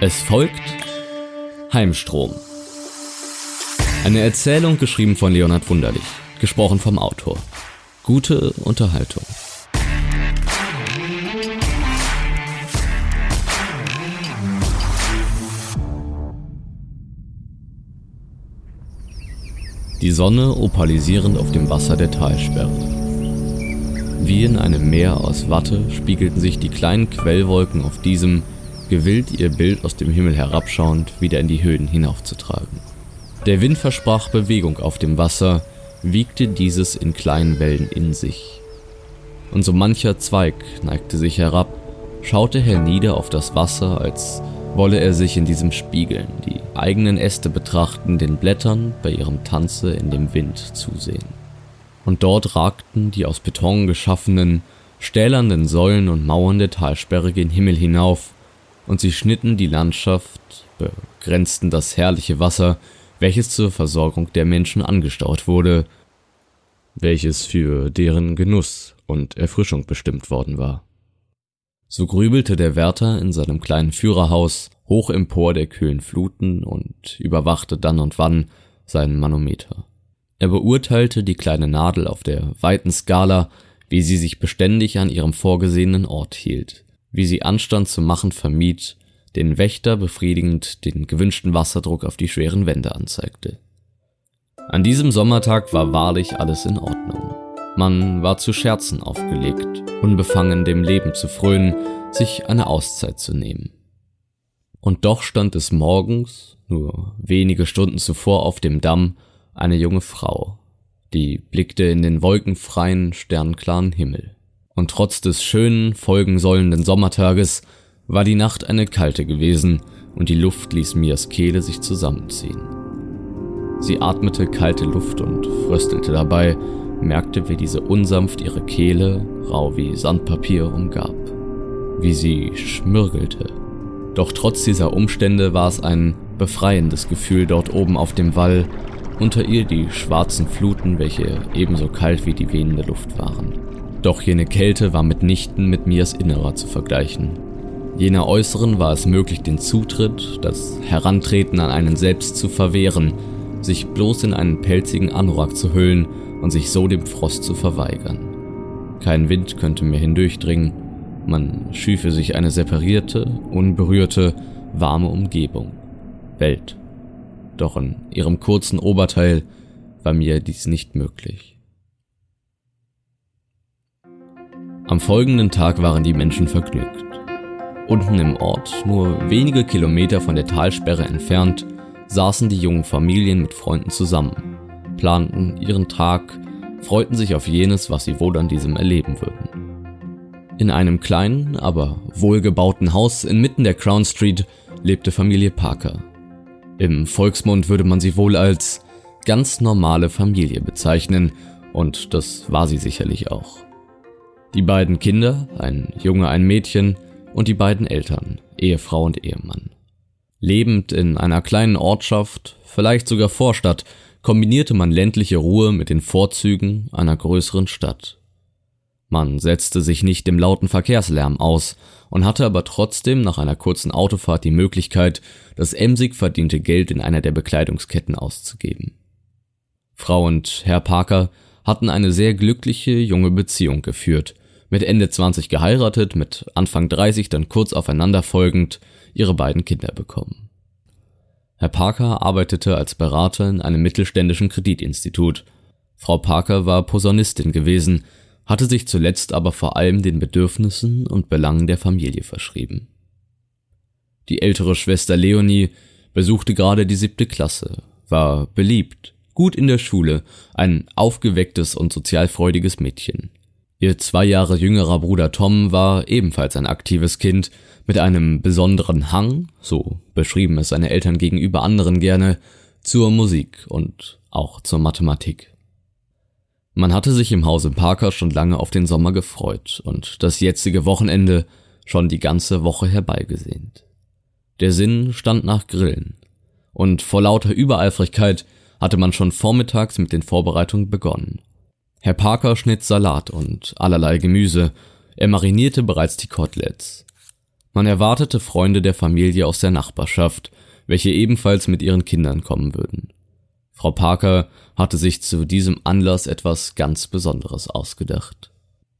Es folgt Heimstrom. Eine Erzählung geschrieben von Leonhard Wunderlich, gesprochen vom Autor. Gute Unterhaltung. Die Sonne opalisierend auf dem Wasser der Talsperre. Wie in einem Meer aus Watte spiegelten sich die kleinen Quellwolken auf diesem, gewillt ihr Bild aus dem Himmel herabschauend wieder in die Höhen hinaufzutragen. Der Wind versprach Bewegung auf dem Wasser, wiegte dieses in kleinen Wellen in sich. Und so mancher Zweig neigte sich herab, schaute hernieder auf das Wasser, als wolle er sich in diesem spiegeln, die eigenen Äste betrachten, den Blättern bei ihrem Tanze in dem Wind zusehen. Und dort ragten die aus Beton geschaffenen, stählernden Säulen und Mauern der Talsperre gen Himmel hinauf, und sie schnitten die Landschaft, begrenzten das herrliche Wasser, welches zur Versorgung der Menschen angestaut wurde, welches für deren Genuss und Erfrischung bestimmt worden war. So grübelte der Wärter in seinem kleinen Führerhaus hoch empor der kühlen Fluten und überwachte dann und wann seinen Manometer. Er beurteilte die kleine Nadel auf der weiten Skala, wie sie sich beständig an ihrem vorgesehenen Ort hielt, wie sie Anstand zu machen vermied, den Wächter befriedigend den gewünschten Wasserdruck auf die schweren Wände anzeigte. An diesem Sommertag war wahrlich alles in Ordnung. Man war zu Scherzen aufgelegt, unbefangen dem Leben zu frönen, sich eine Auszeit zu nehmen. Und doch stand es morgens, nur wenige Stunden zuvor auf dem Damm, eine junge Frau, die blickte in den wolkenfreien, sternklaren Himmel. Und trotz des schönen, folgensollenden Sommertages war die Nacht eine kalte gewesen und die Luft ließ Mias Kehle sich zusammenziehen. Sie atmete kalte Luft und fröstelte dabei, merkte, wie diese unsanft ihre Kehle, rau wie Sandpapier, umgab. Wie sie schmürgelte. Doch trotz dieser Umstände war es ein befreiendes Gefühl dort oben auf dem Wall, unter ihr die schwarzen Fluten, welche ebenso kalt wie die wehende Luft waren. Doch jene Kälte war mitnichten mit Mias Innerer zu vergleichen. Jener Äußeren war es möglich, den Zutritt, das Herantreten an einen selbst zu verwehren, sich bloß in einen pelzigen Anorak zu hüllen und sich so dem Frost zu verweigern. Kein Wind könnte mehr hindurchdringen, man schüfe sich eine separierte, unberührte, warme Umgebung. Welt. Doch in ihrem kurzen Oberteil war mir dies nicht möglich. Am folgenden Tag waren die Menschen vergnügt. Unten im Ort, nur wenige Kilometer von der Talsperre entfernt, saßen die jungen Familien mit Freunden zusammen, planten ihren Tag, freuten sich auf jenes, was sie wohl an diesem erleben würden. In einem kleinen, aber wohlgebauten Haus inmitten der Crown Street lebte Familie Parker. Im Volksmund würde man sie wohl als ganz normale Familie bezeichnen, und das war sie sicherlich auch. Die beiden Kinder, ein Junge, ein Mädchen, und die beiden Eltern, Ehefrau und Ehemann. Lebend in einer kleinen Ortschaft, vielleicht sogar Vorstadt, kombinierte man ländliche Ruhe mit den Vorzügen einer größeren Stadt. Man setzte sich nicht dem lauten Verkehrslärm aus und hatte aber trotzdem nach einer kurzen Autofahrt die Möglichkeit, das emsig verdiente Geld in einer der Bekleidungsketten auszugeben. Frau und Herr Parker hatten eine sehr glückliche junge Beziehung geführt, mit Ende 20 geheiratet, mit Anfang 30 dann kurz aufeinander folgend ihre beiden Kinder bekommen. Herr Parker arbeitete als Berater in einem mittelständischen Kreditinstitut. Frau Parker war Posaunistin gewesen, hatte sich zuletzt aber vor allem den Bedürfnissen und Belangen der Familie verschrieben. Die ältere Schwester Leonie besuchte gerade die siebte Klasse, war beliebt, gut in der Schule, ein aufgewecktes und sozialfreudiges Mädchen. Ihr zwei Jahre jüngerer Bruder Tom war ebenfalls ein aktives Kind mit einem besonderen Hang, so beschrieben es seine Eltern gegenüber anderen gerne, zur Musik und auch zur Mathematik. Man hatte sich im Hause Parker schon lange auf den Sommer gefreut und das jetzige Wochenende schon die ganze Woche herbeigesehnt. Der Sinn stand nach Grillen, und vor lauter Übereifrigkeit hatte man schon vormittags mit den Vorbereitungen begonnen. Herr Parker schnitt Salat und allerlei Gemüse, er marinierte bereits die Koteletts. Man erwartete Freunde der Familie aus der Nachbarschaft, welche ebenfalls mit ihren Kindern kommen würden. Frau Parker hatte sich zu diesem Anlass etwas ganz Besonderes ausgedacht.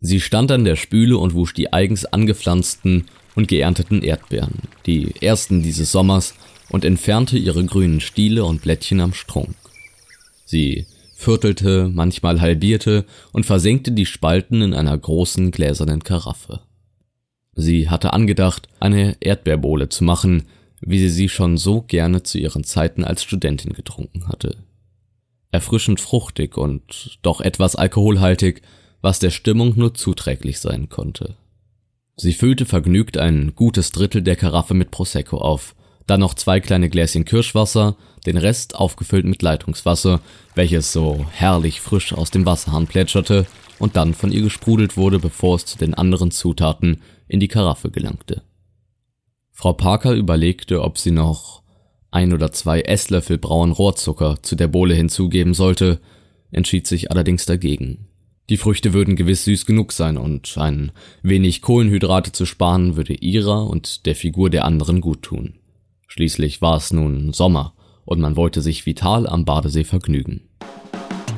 Sie stand an der Spüle und wusch die eigens angepflanzten und geernteten Erdbeeren, die ersten dieses Sommers, und entfernte ihre grünen Stiele und Blättchen am Strunk. Sie viertelte, manchmal halbierte und versenkte die Spalten in einer großen gläsernen Karaffe. Sie hatte angedacht, eine Erdbeerbohle zu machen, wie sie sie schon so gerne zu ihren Zeiten als Studentin getrunken hatte. Erfrischend fruchtig und doch etwas alkoholhaltig, was der Stimmung nur zuträglich sein konnte. Sie füllte vergnügt ein gutes Drittel der Karaffe mit Prosecco auf, dann noch zwei kleine Gläschen Kirschwasser, den Rest aufgefüllt mit Leitungswasser, welches so herrlich frisch aus dem Wasserhahn plätscherte und dann von ihr gesprudelt wurde, bevor es zu den anderen Zutaten in die Karaffe gelangte. Frau Parker überlegte, ob sie noch ein oder zwei Esslöffel braunen Rohrzucker zu der Bohle hinzugeben sollte, entschied sich allerdings dagegen. Die Früchte würden gewiss süß genug sein und ein wenig Kohlenhydrate zu sparen würde ihrer und der Figur der anderen gut tun. Schließlich war es nun Sommer und man wollte sich vital am Badesee vergnügen.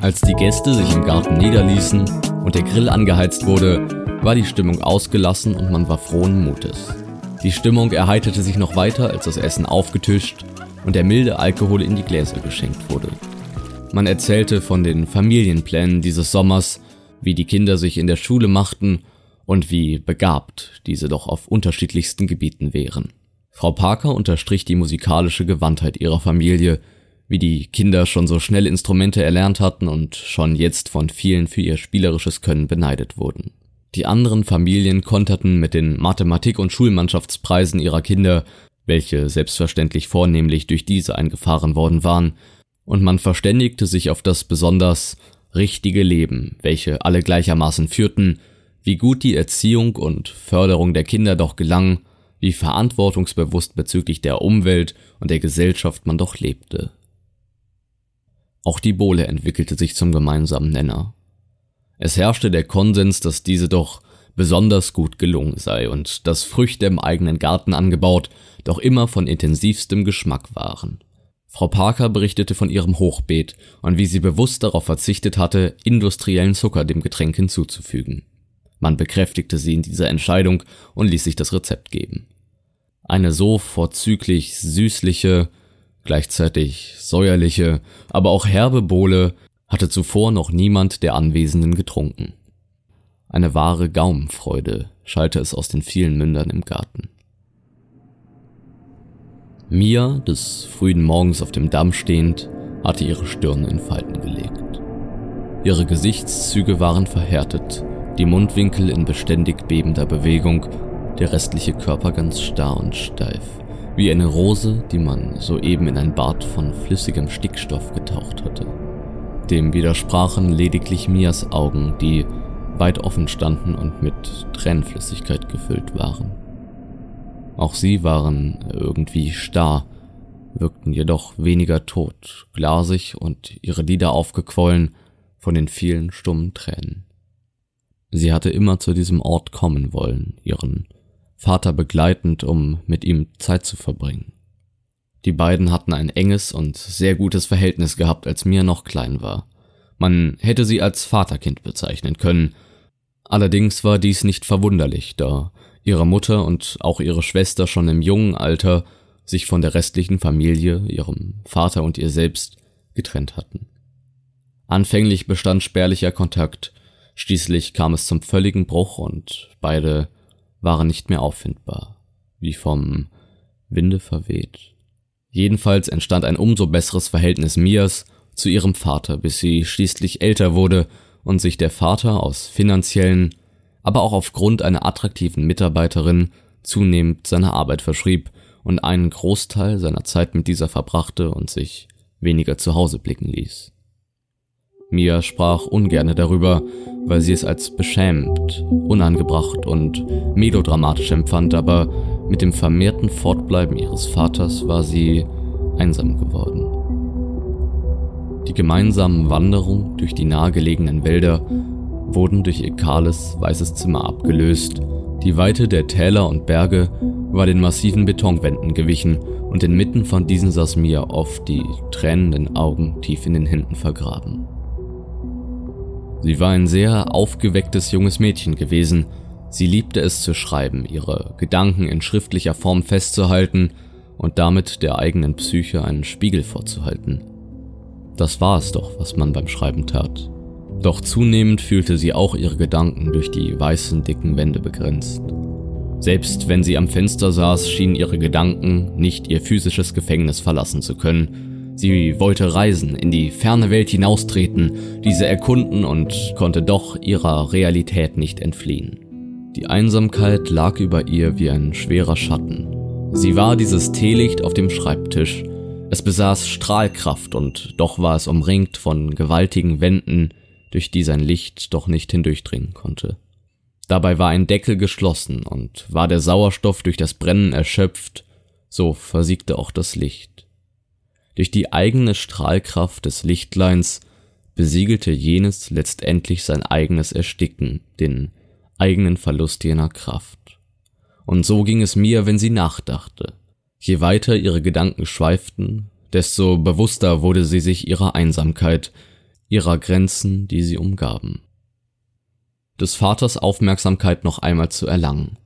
Als die Gäste sich im Garten niederließen und der Grill angeheizt wurde, war die Stimmung ausgelassen und man war frohen Mutes. Die Stimmung erheiterte sich noch weiter, als das Essen aufgetischt und der milde Alkohol in die Gläser geschenkt wurde. Man erzählte von den Familienplänen dieses Sommers, wie die Kinder sich in der Schule machten und wie begabt diese doch auf unterschiedlichsten Gebieten wären. Frau Parker unterstrich die musikalische Gewandtheit ihrer Familie, wie die Kinder schon so schnell Instrumente erlernt hatten und schon jetzt von vielen für ihr spielerisches Können beneidet wurden. Die anderen Familien konterten mit den Mathematik- und Schulmannschaftspreisen ihrer Kinder, welche selbstverständlich vornehmlich durch diese eingefahren worden waren, und man verständigte sich auf das besonders richtige Leben, welche alle gleichermaßen führten, wie gut die Erziehung und Förderung der Kinder doch gelang, wie verantwortungsbewusst bezüglich der Umwelt und der Gesellschaft man doch lebte. Auch die Bohle entwickelte sich zum gemeinsamen Nenner. Es herrschte der Konsens, dass diese doch besonders gut gelungen sei und dass Früchte im eigenen Garten angebaut doch immer von intensivstem Geschmack waren. Frau Parker berichtete von ihrem Hochbeet und wie sie bewusst darauf verzichtet hatte, industriellen Zucker dem Getränk hinzuzufügen. Man bekräftigte sie in dieser Entscheidung und ließ sich das Rezept geben. Eine so vorzüglich süßliche, gleichzeitig säuerliche, aber auch herbe Bohle hatte zuvor noch niemand der Anwesenden getrunken. Eine wahre Gaumenfreude schallte es aus den vielen Mündern im Garten. Mia, des frühen Morgens auf dem Damm stehend, hatte ihre Stirn in Falten gelegt. Ihre Gesichtszüge waren verhärtet, die Mundwinkel in beständig bebender Bewegung, der restliche Körper ganz starr und steif, wie eine Rose, die man soeben in ein Bad von flüssigem Stickstoff getaucht hatte. Dem widersprachen lediglich Mias Augen, die weit offen standen und mit Tränenflüssigkeit gefüllt waren. Auch sie waren irgendwie starr, wirkten jedoch weniger tot, glasig und ihre Lider aufgequollen von den vielen stummen Tränen. Sie hatte immer zu diesem Ort kommen wollen, ihren Vater begleitend, um mit ihm Zeit zu verbringen. Die beiden hatten ein enges und sehr gutes Verhältnis gehabt, als Mia noch klein war. Man hätte sie als Vaterkind bezeichnen können. Allerdings war dies nicht verwunderlich, da ihre Mutter und auch ihre Schwester schon im jungen Alter sich von der restlichen Familie, ihrem Vater und ihr selbst, getrennt hatten. Anfänglich bestand spärlicher Kontakt, schließlich kam es zum völligen Bruch und beide waren nicht mehr auffindbar, wie vom Winde verweht. Jedenfalls entstand ein umso besseres Verhältnis Mias zu ihrem Vater, bis sie schließlich älter wurde und sich der Vater aus finanziellen aber auch aufgrund einer attraktiven Mitarbeiterin zunehmend seiner Arbeit verschrieb und einen Großteil seiner Zeit mit dieser verbrachte und sich weniger zu Hause blicken ließ. Mia sprach ungerne darüber, weil sie es als beschämt, unangebracht und melodramatisch empfand, aber mit dem vermehrten Fortbleiben ihres Vaters war sie einsam geworden. Die gemeinsamen Wanderungen durch die nahegelegenen Wälder wurden durch ihr kahles, weißes Zimmer abgelöst, Die Weite der Täler und Berge war den massiven Betonwänden gewichen und inmitten von diesen saß Mia oft die tränenden Augen tief in den Händen vergraben. Sie war ein sehr aufgewecktes junges Mädchen gewesen. Sie liebte es zu schreiben, ihre Gedanken in schriftlicher Form festzuhalten und damit der eigenen Psyche einen Spiegel vorzuhalten. Das war es doch, was man beim Schreiben tat. Doch zunehmend fühlte sie auch ihre Gedanken durch die weißen, dicken Wände begrenzt. Selbst wenn sie am Fenster saß, schienen ihre Gedanken nicht ihr physisches Gefängnis verlassen zu können. Sie wollte reisen, in die ferne Welt hinaustreten, diese erkunden und konnte doch ihrer Realität nicht entfliehen. Die Einsamkeit lag über ihr wie ein schwerer Schatten. Sie war dieses Teelicht auf dem Schreibtisch. Es besaß Strahlkraft und doch war es umringt von gewaltigen Wänden, durch die sein Licht doch nicht hindurchdringen konnte. Dabei war ein Deckel geschlossen und war der Sauerstoff durch das Brennen erschöpft, so versiegte auch das Licht. Durch die eigene Strahlkraft des Lichtleins besiegelte jenes letztendlich sein eigenes Ersticken, den eigenen Verlust jener Kraft. Und so ging es mir, wenn sie nachdachte. Je weiter ihre Gedanken schweiften, desto bewusster wurde sie sich ihrer Einsamkeit, ihrer Grenzen, die sie umgaben. Des Vaters Aufmerksamkeit noch einmal zu erlangen.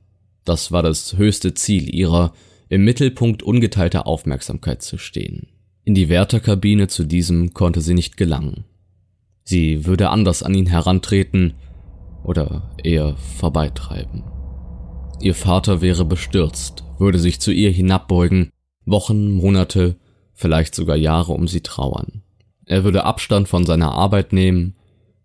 Das war das höchste Ziel ihrer, im Mittelpunkt ungeteilter Aufmerksamkeit zu stehen. In die Wärterkabine zu diesem konnte sie nicht gelangen. Sie würde anders an ihn herantreten oder eher vorbeitreiben. Ihr Vater wäre bestürzt, würde sich zu ihr hinabbeugen, Wochen, Monate, vielleicht sogar Jahre um sie trauern. Er würde Abstand von seiner Arbeit nehmen,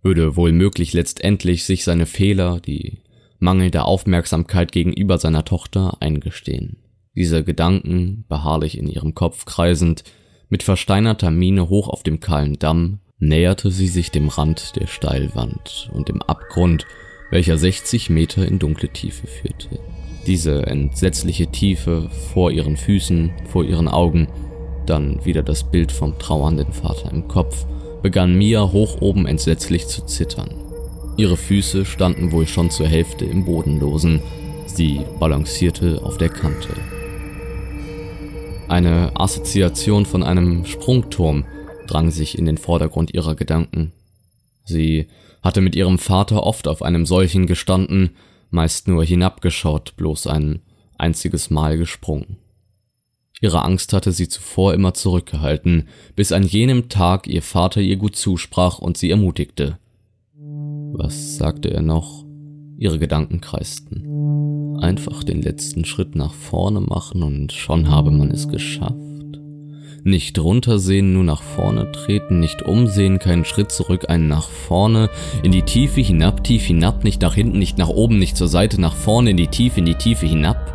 würde wohl möglich letztendlich sich seine Fehler, die mangelnde Aufmerksamkeit gegenüber seiner Tochter eingestehen. Diese Gedanken, beharrlich in ihrem Kopf kreisend, mit versteinerter Miene hoch auf dem kahlen Damm, näherte sie sich dem Rand der Steilwand und dem Abgrund, welcher 60 Meter in dunkle Tiefe führte. Diese entsetzliche Tiefe vor ihren Füßen, vor ihren Augen, dann wieder das Bild vom trauernden Vater im Kopf, begann Mia hoch oben entsetzlich zu zittern. Ihre Füße standen wohl schon zur Hälfte im Bodenlosen, sie balancierte auf der Kante. Eine Assoziation von einem Sprungturm drang sich in den Vordergrund ihrer Gedanken. Sie hatte mit ihrem Vater oft auf einem solchen gestanden, meist nur hinabgeschaut, bloß ein einziges Mal gesprungen. Ihre Angst hatte sie zuvor immer zurückgehalten, bis an jenem Tag ihr Vater ihr gut zusprach und sie ermutigte. Was sagte er noch? Ihre Gedanken kreisten. Einfach den letzten Schritt nach vorne machen und schon habe man es geschafft. Nicht runtersehen, nur nach vorne treten, nicht umsehen, keinen Schritt zurück, einen nach vorne, in die Tiefe hinab, tief hinab, nicht nach hinten, nicht nach oben, nicht zur Seite, nach vorne, in die Tiefe, in die Tiefe hinab.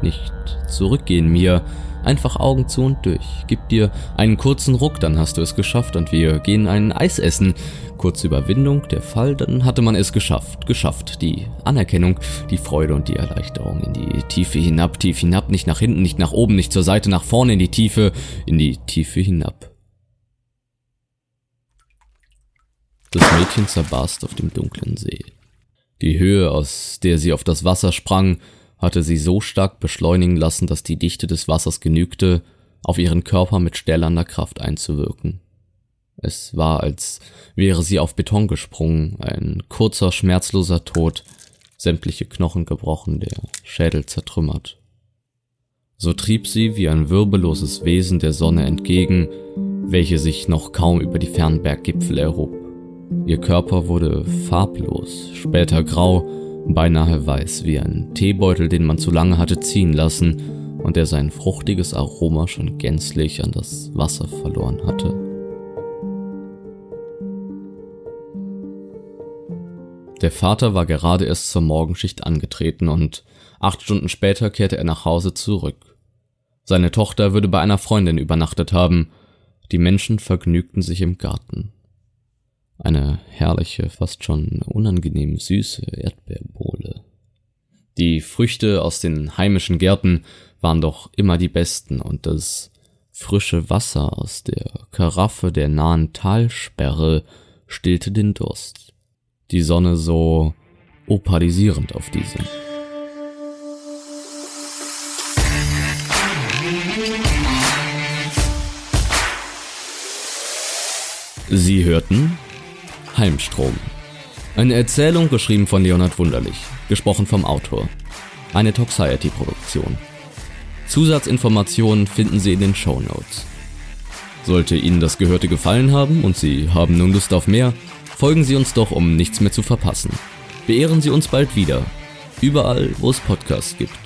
Nicht zurückgehen mir, Einfach Augen zu und durch. Gib dir einen kurzen Ruck, dann hast du es geschafft und wir gehen ein Eis essen. Kurze Überwindung, der Fall, dann hatte man es geschafft. Geschafft. Die Anerkennung, die Freude und die Erleichterung in die Tiefe hinab, tief hinab, nicht nach hinten, nicht nach oben, nicht zur Seite, nach vorne, in die Tiefe, in die Tiefe hinab. Das Mädchen zerbarst auf dem dunklen See. Die Höhe, aus der sie auf das Wasser sprang, hatte sie so stark beschleunigen lassen, dass die Dichte des Wassers genügte, auf ihren Körper mit stählerner Kraft einzuwirken. Es war, als wäre sie auf Beton gesprungen, ein kurzer, schmerzloser Tod, sämtliche Knochen gebrochen, der Schädel zertrümmert. So trieb sie wie ein wirbelloses Wesen der Sonne entgegen, welche sich noch kaum über die fernen Berggipfel erhob. Ihr Körper wurde farblos, später grau, beinahe weiß wie ein Teebeutel, den man zu lange hatte ziehen lassen und der sein fruchtiges Aroma schon gänzlich an das Wasser verloren hatte. Der Vater war gerade erst zur Morgenschicht angetreten und acht Stunden später kehrte er nach Hause zurück. Seine Tochter würde bei einer Freundin übernachtet haben. Die Menschen vergnügten sich im Garten. Eine herrliche, fast schon unangenehm süße Erdbeerbohle. Die Früchte aus den heimischen Gärten waren doch immer die besten und das frische Wasser aus der Karaffe der nahen Talsperre stillte den Durst. Die Sonne so opalisierend auf diese. Sie hörten Heimstrom. Eine Erzählung geschrieben von Leonhard Wunderlich, gesprochen vom Autor. Eine Toxiety-Produktion. Zusatzinformationen finden Sie in den Show Notes. Sollte Ihnen das Gehörte gefallen haben und Sie haben nun Lust auf mehr, folgen Sie uns doch, um nichts mehr zu verpassen. Beehren Sie uns bald wieder. Überall, wo es Podcasts gibt.